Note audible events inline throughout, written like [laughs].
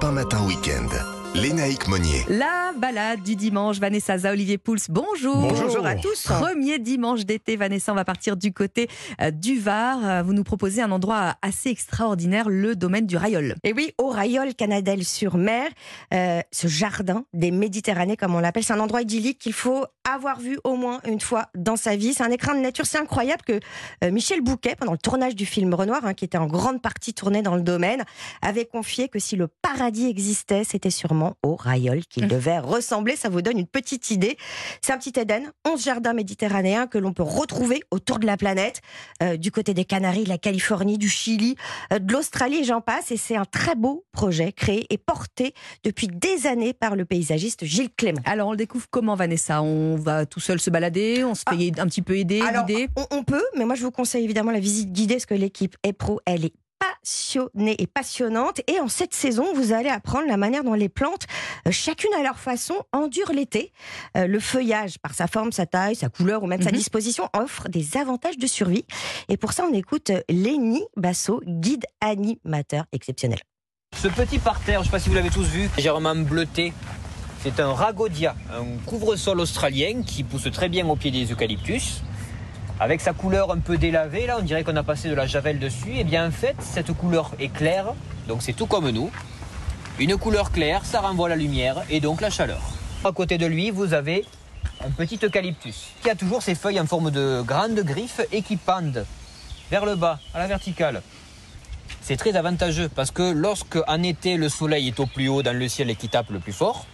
Europe 1 Matin Week-end. Lénaïque Monnier. La balade du dimanche, Vanessa Za, Olivier Pouls, bonjour. Bonjour. à tous. Premier dimanche d'été, Vanessa, on va partir du côté euh, du Var. Euh, Vous nous proposez un endroit assez extraordinaire, le domaine du Rayol. Et oui, au Rayol Canadelle-sur-Mer, euh, ce jardin des Méditerranées, comme on l'appelle, c'est un endroit idyllique qu'il faut avoir vu au moins une fois dans sa vie. C'est un écrin de nature, c'est incroyable que euh, Michel Bouquet, pendant le tournage du film Renoir, hein, qui était en grande partie tourné dans le domaine, avait confié que si le paradis existait, c'était sûrement au Rayol qu'il [laughs] devait ressembler. Ça vous donne une petite idée. C'est un petit Éden, 11 jardins méditerranéens que l'on peut retrouver autour de la planète, euh, du côté des Canaries, de la Californie, du Chili, euh, de l'Australie et j'en passe. Et c'est un très beau projet créé et porté depuis des années par le paysagiste Gilles Clément. Alors, on le découvre comment, Vanessa? On va tout seul se balader On se fait un petit peu aider, Alors, guider on, on peut, mais moi je vous conseille évidemment la visite guidée parce que l'équipe est pro, elle est passionnée et passionnante. Et en cette saison, vous allez apprendre la manière dont les plantes, euh, chacune à leur façon, endurent l'été. Euh, le feuillage, par sa forme, sa taille, sa couleur ou même sa Mhm. disposition, offre des avantages de survie. Et pour ça, on écoute euh, Lénie Basso, guide animateur exceptionnel. Ce petit parterre, je ne sais pas si vous l'avez tous vu, légèrement bleuté, c'est un rhagodia, un couvre-sol australien qui pousse très bien au pied des eucalyptus. Avec sa couleur un peu délavée, là, on dirait qu'on a passé de la javel dessus. Et bien en fait, cette couleur est claire, donc c'est tout comme nous. Une couleur claire, ça renvoie la lumière et donc la chaleur. À côté de lui, vous avez un petit eucalyptus qui a toujours ses feuilles en forme de grandes griffes et qui pendent vers le bas, à la verticale. C'est très avantageux parce que lorsque en été le soleil est au plus haut dans le ciel et qui tape le plus fort,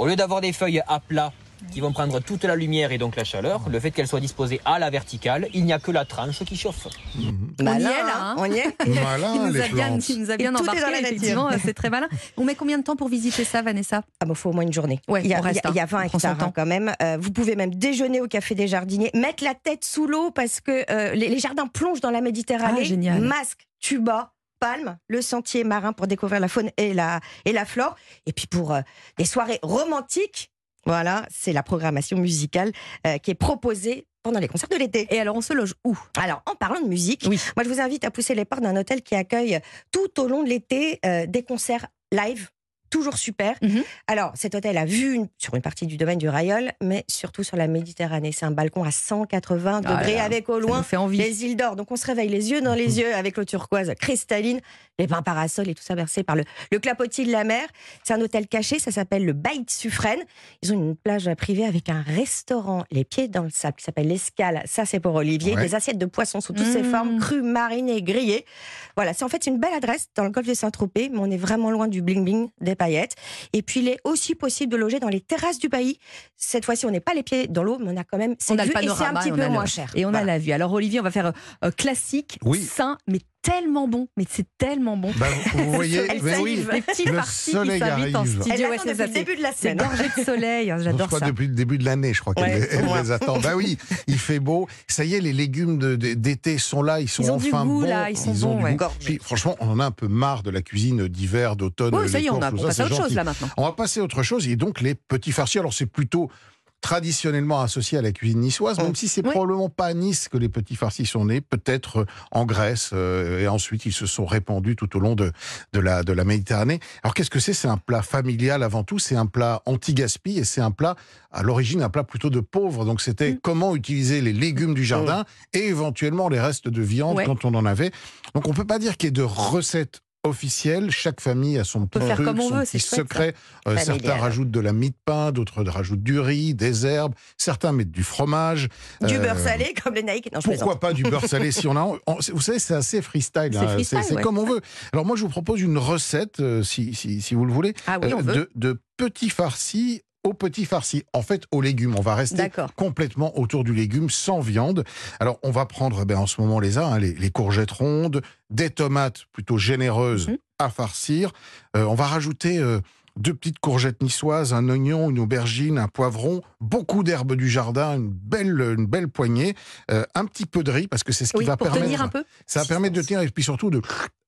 au lieu d'avoir des feuilles à plat qui vont prendre toute la lumière et donc la chaleur, le fait qu'elles soient disposées à la verticale, il n'y a que la tranche qui chauffe. On y est, Malin, là, hein, On y est Malin, il nous, les a bien, il nous a embarqué, effectivement, c'est très malin. On met combien de temps pour visiter ça, Vanessa? Ah bah, faut au moins une journée. Ouais, il, y a, on reste, il y a- il y a 20 hein. Hectares hein, quand même. Euh, vous pouvez même déjeuner au Café des Jardiniers, mettre la tête sous l'eau parce que euh, les, les jardins plongent dans la Méditerranée. Ah, génial. Masque, tuba, palme, le sentier marin pour découvrir la faune et la, et la flore. Et puis pour euh, des soirées romantiques, voilà, c'est la programmation musicale euh, qui est proposée pendant les concerts de l'été. Et alors, on se loge où? Alors, en parlant de musique, Oui. moi, je vous invite à pousser les portes d'un hôtel qui accueille tout au long de l'été euh, des concerts live. Toujours super. Mhm. Alors, cet hôtel a vu une- sur une partie du domaine du Rayol, mais surtout sur la Méditerranée. C'est un balcon à 180 Ah degrés là, avec au loin fait envie. les îles d'or. Donc, on se réveille les yeux dans les yeux avec l'eau turquoise cristalline, les pins parasols et tout ça versé par le, le clapotis de la mer. C'est un hôtel caché, ça s'appelle le Baït Suffren. Ils ont une plage privée avec un restaurant, les pieds dans le sable, qui s'appelle l'Escale. Ça, c'est pour Olivier. Ouais. Des assiettes de poissons sous toutes ses Mmh. formes, crues, marinées, grillées. Voilà, c'est en fait une belle adresse dans le golfe de Saint-Tropez, mais on est vraiment loin du bling-bling des paillettes. Et puis, il est aussi possible de loger dans les terrasses du pays. Cette fois-ci, on n'est pas les pieds dans l'eau, mais on a quand même On cette le vue et c'est un petit peu moins cher. Et on a la vue. Alors, Olivier, on va faire euh, euh, classique, Oui. sain, mais tellement bon. Mais c'est tellement bon. Bah, vous [laughs] voyez, Elle mais salive. oui, Les petits le partis qui soleil s'invitent en arrive. studio. Elle ouais, attend depuis le fait- début de la C'est semaine. gorgé de soleil. hein, je J'adore crois ça. depuis le début de l'année, je crois qu'elle Ouais, les, elle les attend. Bah oui, il fait beau. Ça y est, les légumes de- de- d'été sont là, ils sont Ils ont du enfin goût, bons. là, ils sont ont bons, du ouais. goût. Puis, franchement, on en a un peu marre de la cuisine d'hiver, d'automne. Oui, ça y est, on, a, on passe à autre chose là maintenant. On va passer à autre chose et donc les petits farcis. Alors c'est plutôt traditionnellement associé à la cuisine niçoise, même si c'est Oui. probablement pas à Nice que les petits farcis sont nés, peut-être euh, en Grèce, euh, et ensuite ils se sont répandus tout au long de, de, la, de la Méditerranée. Alors qu'est-ce que c'est? C'est un plat familial avant tout, c'est un plat anti-gaspi et c'est un plat, à l'origine, un plat plutôt de pauvre. Donc c'était comment utiliser les légumes du jardin et éventuellement les restes de viande Ouais. quand on en avait. Donc on peut pas dire qu'il y ait de recettes officielles. Chaque famille a son petit truc, son veut, petit secret. Euh, certains rajoutent de la mie de pain, d'autres rajoutent du riz, des herbes. Certains mettent du fromage. Du Euh, beurre salé, comme les naïcs. Non, je plaisante. Pourquoi pas du beurre salé si on a. [laughs] Vous savez, c'est assez freestyle. C'est hein. ouais. comme on veut. Alors moi, je vous propose une recette, euh, si, si, si vous le voulez, Ah oui, euh, de petits farcis au petit farci. En fait, aux légumes. On va rester complètement autour du légume, sans viande. Alors, on va prendre, ben, en ce moment, les a, hein, les, les courgettes rondes, des tomates plutôt généreuses Mhm. à farcir. Euh, on va rajouter euh, deux petites courgettes niçoises, un oignon, une aubergine, un poivron, beaucoup d'herbes du jardin, une belle, une belle poignée, euh, un petit peu de riz, parce que c'est ce qui Oui, va pour permettre... tenir un peu. Ça va permettre de tenir et puis surtout de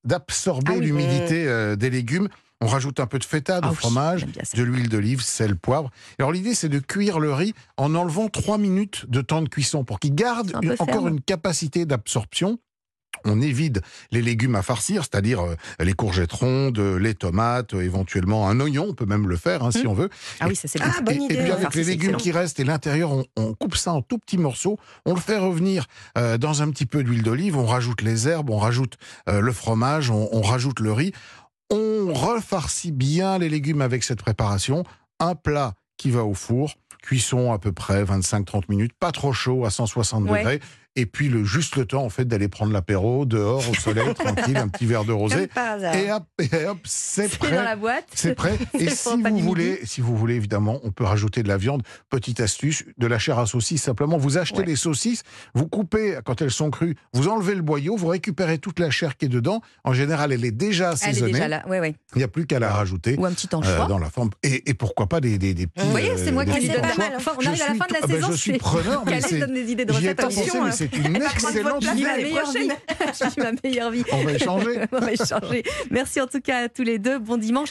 d'absorber Ah oui. l'humidité euh, des légumes. On rajoute un peu de feta, de Ah oui, fromage, de l'huile d'olive, sel, poivre. Alors l'idée c'est de cuire le riz en enlevant 3 minutes de temps de cuisson pour qu'il garde un une- encore ferme. une capacité d'absorption. On évide les légumes à farcir, c'est-à-dire euh, les courgettes rondes, les tomates, euh, éventuellement un oignon, on peut même le faire hein, si Mm. on veut. Ah oui, ça c'est. Ah, bonne et, idée. et puis avec Farci, les légumes qui restent et l'intérieur, on, on coupe ça en tout petits morceaux, on le fait revenir euh, dans un petit peu d'huile d'olive, on rajoute les herbes, on rajoute euh, le fromage, on, on rajoute le riz, on refarcit bien les légumes avec cette préparation, un plat qui va au four, cuisson à peu près 25-30 minutes, pas trop chaud à 160 Ouais. degrés, et puis le juste le temps en fait d'aller prendre l'apéro dehors au soleil [laughs] tranquille, un petit verre de rosé, et hop, c'est prêt. dans la boîte. C'est prêt. [laughs] Et si vous voulez, si vous voulez évidemment, on peut rajouter de la viande. Petite astuce, de la chair à saucisse. Simplement, vous achetez Ouais. les saucisses, vous coupez quand elles sont crues, vous enlevez le boyau, vous récupérez toute la chair qui est dedans. En général, elle est déjà Elle est assaisonnée. déjà là. Ouais, ouais. Il n'y a plus qu'à la rajouter. Ou un petit euh, anchois. dans la forme et, et pourquoi pas des, des, des petits Vous voyez, c'est moi des qui lui donne. Enfin, on arrive à la fin de la ah ben, saison. je suis preneur, [laughs] Calais donne des idées de recettes c'est une excellente idée. meilleure vie. [laughs] Je vis ma meilleure vie. On va échanger. [laughs] On va échanger. Merci en tout cas à tous les deux. Bon dimanche.